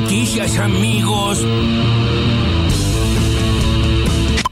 noticias, amigos.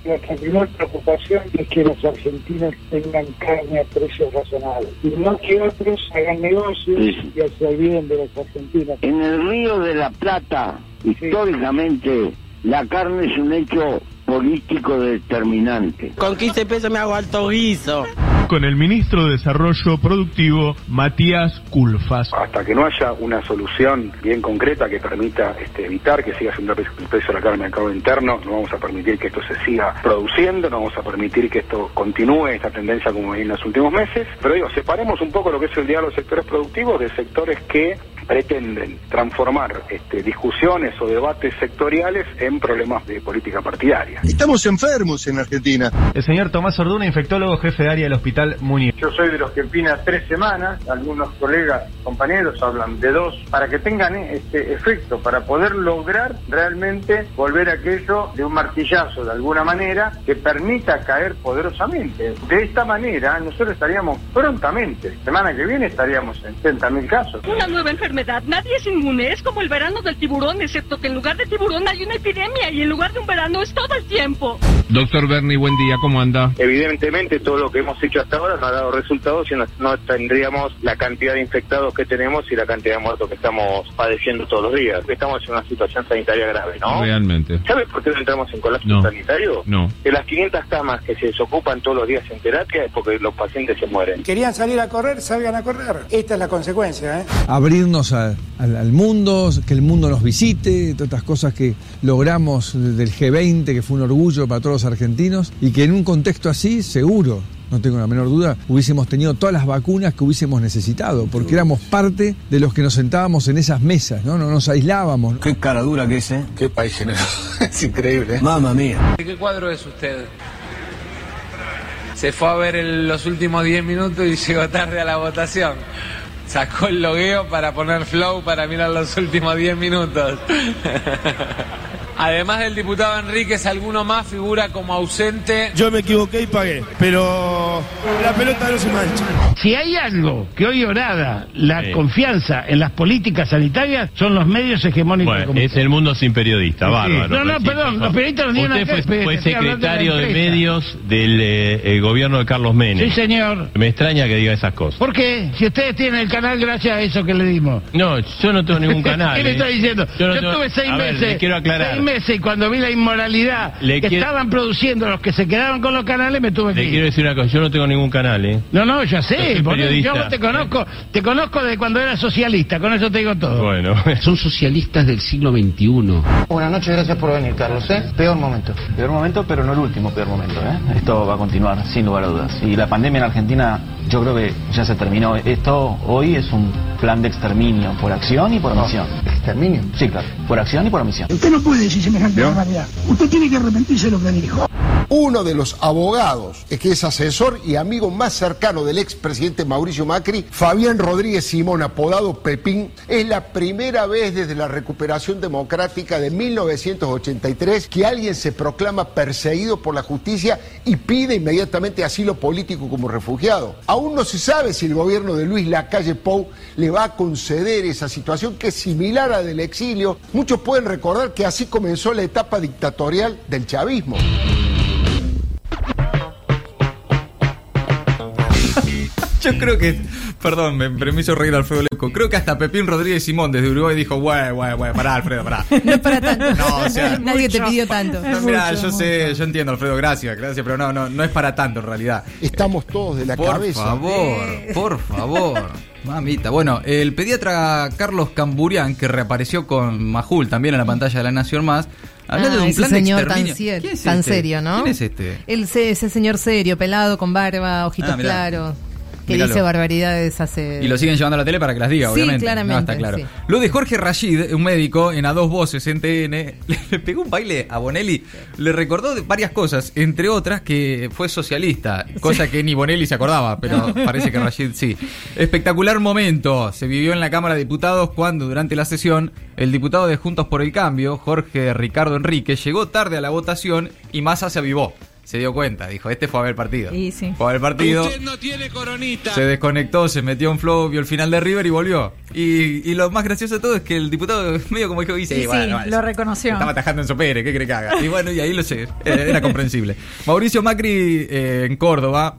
Nuestra primera preocupación es que los argentinos tengan carne a precios razonables y no que otros hagan negocios y se olviden de los argentinos. En el Río de la Plata, históricamente, la carne es un hecho político determinante. Con 15 pesos me hago alto guiso. Con el ministro de Desarrollo Productivo, Matías Culfas. Hasta que no haya una solución bien concreta que permita este, evitar que siga siendo el precio de la carne el mercado interno, no vamos a permitir que esto se siga produciendo, no vamos a permitir que esto continúe esta tendencia como en los últimos meses. Pero digo, separemos un poco lo que es el diálogo de sectores productivos de sectores que pretenden transformar este, discusiones o debates sectoriales en problemas de política partidaria. Estamos enfermos en Argentina. El señor Tomás Orduna, infectólogo, jefe de área del Hospital Muñiz. Yo soy de los que opina tres semanas, algunos colegas, compañeros hablan de dos, para que tengan este efecto, para poder lograr realmente volver aquello de un martillazo de alguna manera que permita caer poderosamente. De esta manera nosotros estaríamos prontamente, semana que viene estaríamos en 30.000 casos. Una nueva enfermedad Nadie es inmune. Es como el verano del tiburón, excepto que en lugar de tiburón hay una epidemia y en lugar de un verano es todo el tiempo. Doctor Bernie, buen día, ¿cómo anda? Evidentemente todo lo que hemos hecho hasta ahora no ha dado resultados y no, tendríamos la cantidad de infectados que tenemos y la cantidad de muertos que estamos padeciendo todos los días. Estamos en una situación sanitaria grave, ¿no? Realmente. ¿Sabes por qué no entramos en colapso sanitario? No. De las 500 camas que se desocupan todos los días en terapia es porque los pacientes se mueren. Querían salir a correr, salgan a correr. Esta es la consecuencia, ¿eh? Abrirnos al, mundo, que el mundo nos visite, todas estas cosas que logramos del G20, que fue un orgullo para todos los argentinos, y que en un contexto así, seguro, no tengo la menor duda, hubiésemos tenido todas las vacunas que hubiésemos necesitado, porque éramos parte de los que nos sentábamos en esas mesas, ¿no? No nos aislábamos. Qué cara dura que es, ¿eh? Qué país generoso. es increíble, ¿eh? Mamma mía. ¿De qué cuadro es usted? Se fue a ver los últimos 10 minutos y llegó tarde a la votación sacó el logueo para poner flow para mirar los últimos 10 minutos. Además del diputado Enríquez, ¿alguno más figura como ausente? Yo me equivoqué y pagué, pero la pelota no se mancha. Si hay algo que hoy orada la confianza en las políticas sanitarias, son los medios hegemónicos. Bueno, es el mundo sin periodista, bárbaro. No, no, perdón, los periodistas no tienen Usted fue, fue secretario de, medios del eh, gobierno de Carlos Menem. Sí, señor. Me extraña que diga esas cosas. ¿Por qué? Si ustedes tienen el canal gracias a eso que le dimos. No, yo no tengo ningún canal. ¿Qué le eh. está diciendo? Yo, yo tuve seis meses. quiero aclarar meses y cuando vi la inmoralidad que estaban produciendo los que se quedaron con los canales me tuve que Le quiero decir una cosa, yo no tengo ningún canal, ¿eh? No, no, ya sé, yo te conozco, te conozco de cuando era socialista, con eso te digo todo. Bueno. Son socialistas del siglo XXI. Buenas noches, gracias por venir, Carlos, ¿eh? Peor momento. Peor momento, pero no el último peor momento, ¿eh? Esto va a continuar, sin lugar a dudas. Y la pandemia en Argentina, yo creo que ya se terminó. Esto hoy es un plan de exterminio, por acción y por omisión. ¿Exterminio? Sí, claro, por acción y por omisión. Usted no puede decir semejante Usted tiene que arrepentirse de lo que dijo. Uno de los abogados, que es asesor y amigo más cercano del expresidente Mauricio Macri, Fabián Rodríguez Simón, apodado Pepín, es la primera vez desde la recuperación democrática de 1983 que alguien se proclama perseguido por la justicia y pide inmediatamente asilo político como refugiado. Aún no se sabe si el gobierno de Luis Lacalle Pou le va a conceder esa situación que es similar a del exilio. Muchos pueden recordar que así comenzó la etapa dictatorial del chavismo. Yo creo que, perdón, me, permiso reír Alfredo Leco. Creo que hasta Pepín Rodríguez Simón desde Uruguay dijo, güey, güey, güey, pará, Alfredo, pará. No es para tanto. No, o sea, Nadie te pidió tanto. No, mira, yo sé, yo entiendo, Alfredo, gracias, gracias, pero no, no, no es para tanto en realidad. Estamos todos de la por cabeza. Por favor, por favor. Mamita. Bueno, el pediatra Carlos Camburián, que reapareció con Majul también en la pantalla de La Nación Más, Habla de Ah, un ese plan señor de tan, cier- ¿Quién es tan este? serio, ¿no? ¿Quién es este? El, ese señor serio, pelado, con barba, ojitos Ah, mirá. claros, que dice barbaridades hace... Y lo siguen llevando a la tele para que las diga, Sí, obviamente. claramente, No, está claro. sí. Lo de Jorge Rashid, un médico en A Dos Voces en TN, le pegó un baile a Bonelli. Le recordó de varias cosas, entre otras que fue socialista, cosa que ni Bonelli se acordaba, pero parece que Rashid sí. Espectacular momento se vivió en la Cámara de Diputados cuando, durante la sesión, el diputado de Juntos por el Cambio, Jorge Ricardo Enrique, llegó tarde a la votación y Massa se avivó. Se dio cuenta, dijo, este fue a ver el partido. Y sí. Fue a ver el partido. Usted no tiene coronita. Se desconectó, se metió en flow, vio el final de River y volvió. Y, y lo más gracioso de todo es que el diputado medio como dijo, dice, Sí, sí, bueno, vale, lo reconoció. estaba atajando en Sopere, ¿qué cree que haga? Y bueno, y ahí lo sé, era, era comprensible. Mauricio Macri eh, en Córdoba,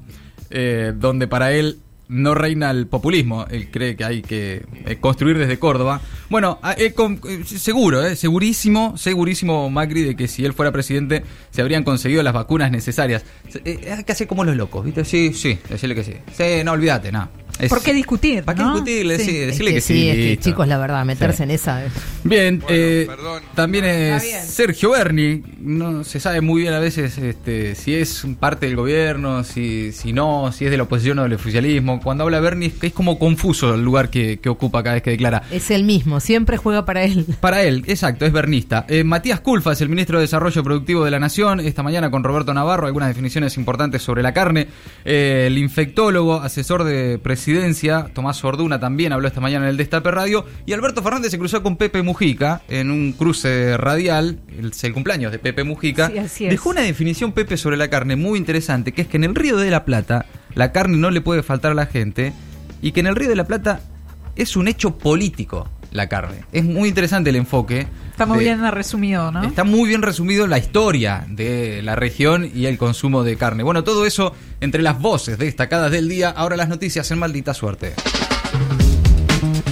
eh, donde para él no reina el populismo, él cree que hay que eh, construir desde Córdoba. Bueno, ah, eh, eh, seguro, eh, segurísimo, segurísimo Macri de que si él fuera presidente se habrían conseguido las vacunas necesarias. Eh, hay que hacer como los locos, ¿viste? Sí, sí, decirle que sí. Sí, no, olvídate, nada. Es- ¿Por qué discutir? ¿Para qué no? discutirle? Sí, Es decirle que, que sí. sí, es que chicos, la verdad, meterse Sí. en esa. eh. Bien, eh, también es bien. Sergio Berni. No se sabe muy bien a veces este, si es parte del gobierno, si, si no, si es de la oposición o del oficialismo. Cuando habla Berni es como confuso el lugar que, que ocupa cada vez que declara. Es el mismo, siempre juega para él. Para él, exacto, es bernista. Eh, Matías Culfas, el ministro de Desarrollo Productivo de la Nación, esta mañana con Roberto Navarro, algunas definiciones importantes sobre la carne. Eh, el infectólogo, asesor de presidencia, Tomás Orduna, también habló esta mañana en el Destape Radio. Y Alberto Fernández se cruzó con Pepe Mujica en un cruce radial, el, el cumpleaños de Pepe Mujica. Sí, así es. Dejó una definición Pepe sobre la carne muy interesante, que es que en el Río de la Plata la carne no le puede faltar a la gente y que en el Río de la Plata es un hecho político la carne. Es muy interesante el enfoque. Está muy de- bien resumido, ¿no? Está muy bien resumido la historia de la región y el consumo de carne. Bueno, todo eso entre las voces destacadas del día. Ahora las noticias en maldita suerte.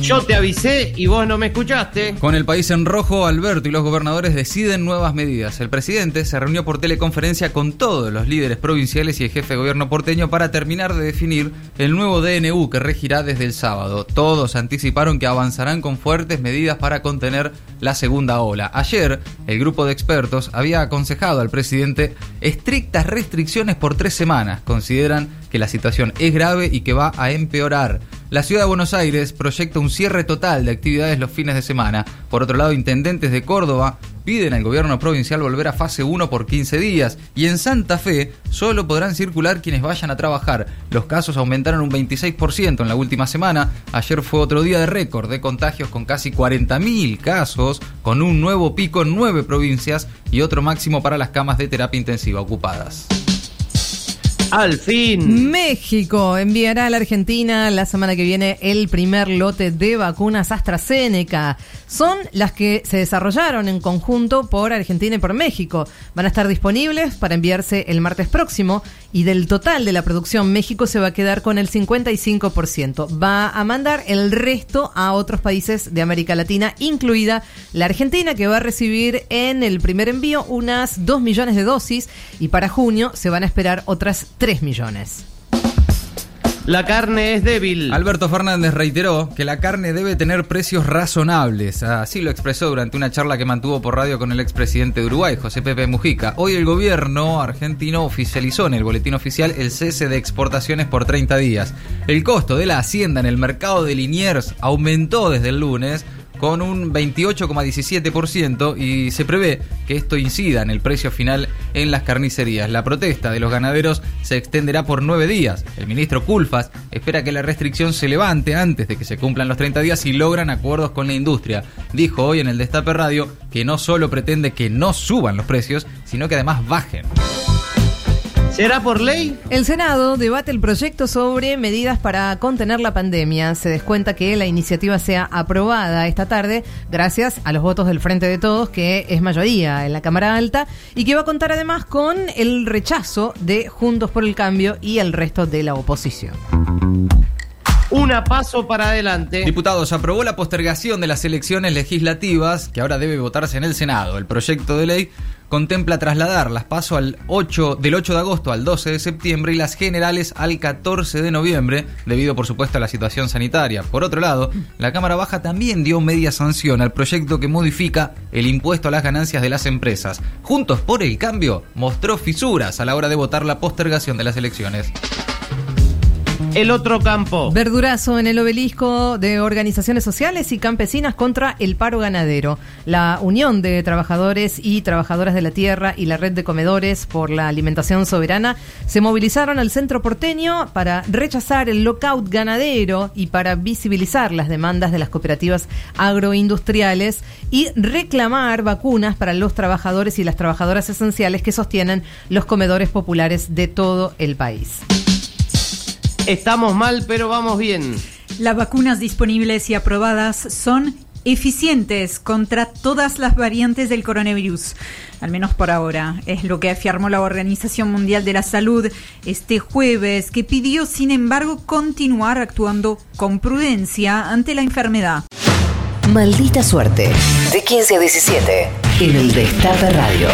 Yo te avisé y vos no me escuchaste. Con el país en rojo, Alberto y los gobernadores deciden nuevas medidas. El presidente se reunió por teleconferencia con todos los líderes provinciales y el jefe de gobierno porteño para terminar de definir el nuevo DNU que regirá desde el sábado. Todos anticiparon que avanzarán con fuertes medidas para contener la segunda ola. Ayer, el grupo de expertos había aconsejado al presidente estrictas restricciones por tres semanas. Consideran que la situación es grave y que va a empeorar. La ciudad de Buenos Aires proyecta un cierre total de actividades los fines de semana. Por otro lado, intendentes de Córdoba piden al gobierno provincial volver a fase 1 por 15 días. Y en Santa Fe solo podrán circular quienes vayan a trabajar. Los casos aumentaron un 26% en la última semana. Ayer fue otro día de récord de contagios con casi 40.000 casos, con un nuevo pico en nueve provincias y otro máximo para las camas de terapia intensiva ocupadas. Al fin. México enviará a la Argentina la semana que viene el primer lote de vacunas AstraZeneca. Son las que se desarrollaron en conjunto por Argentina y por México. Van a estar disponibles para enviarse el martes próximo y del total de la producción México se va a quedar con el 55%. Va a mandar el resto a otros países de América Latina, incluida la Argentina, que va a recibir en el primer envío unas 2 millones de dosis y para junio se van a esperar otras 3 millones. La carne es débil. Alberto Fernández reiteró que la carne debe tener precios razonables. Así lo expresó durante una charla que mantuvo por radio con el expresidente de Uruguay, José Pepe Mujica. Hoy el gobierno argentino oficializó en el boletín oficial el cese de exportaciones por 30 días. El costo de la hacienda en el mercado de Liniers aumentó desde el lunes con un 28,17% y se prevé que esto incida en el precio final en las carnicerías. La protesta de los ganaderos se extenderá por nueve días. El ministro Culfas espera que la restricción se levante antes de que se cumplan los 30 días y logran acuerdos con la industria. Dijo hoy en el Destape Radio que no solo pretende que no suban los precios, sino que además bajen. ¿Será por ley? El Senado debate el proyecto sobre medidas para contener la pandemia. Se descuenta que la iniciativa sea aprobada esta tarde gracias a los votos del Frente de Todos, que es mayoría en la Cámara Alta, y que va a contar además con el rechazo de Juntos por el Cambio y el resto de la oposición. Una paso para adelante. Diputados, aprobó la postergación de las elecciones legislativas que ahora debe votarse en el Senado. El proyecto de ley contempla trasladar las paso al 8, del 8 de agosto al 12 de septiembre y las generales al 14 de noviembre, debido por supuesto a la situación sanitaria. Por otro lado, la Cámara Baja también dio media sanción al proyecto que modifica el impuesto a las ganancias de las empresas. Juntos por el cambio mostró fisuras a la hora de votar la postergación de las elecciones. El otro campo. Verdurazo en el obelisco de organizaciones sociales y campesinas contra el paro ganadero. La Unión de Trabajadores y Trabajadoras de la Tierra y la Red de Comedores por la Alimentación Soberana se movilizaron al centro porteño para rechazar el lockout ganadero y para visibilizar las demandas de las cooperativas agroindustriales y reclamar vacunas para los trabajadores y las trabajadoras esenciales que sostienen los comedores populares de todo el país. Estamos mal, pero vamos bien. Las vacunas disponibles y aprobadas son eficientes contra todas las variantes del coronavirus, al menos por ahora. Es lo que afirmó la Organización Mundial de la Salud este jueves, que pidió, sin embargo, continuar actuando con prudencia ante la enfermedad. Maldita suerte. De 15 a 17. En el Destape Radio.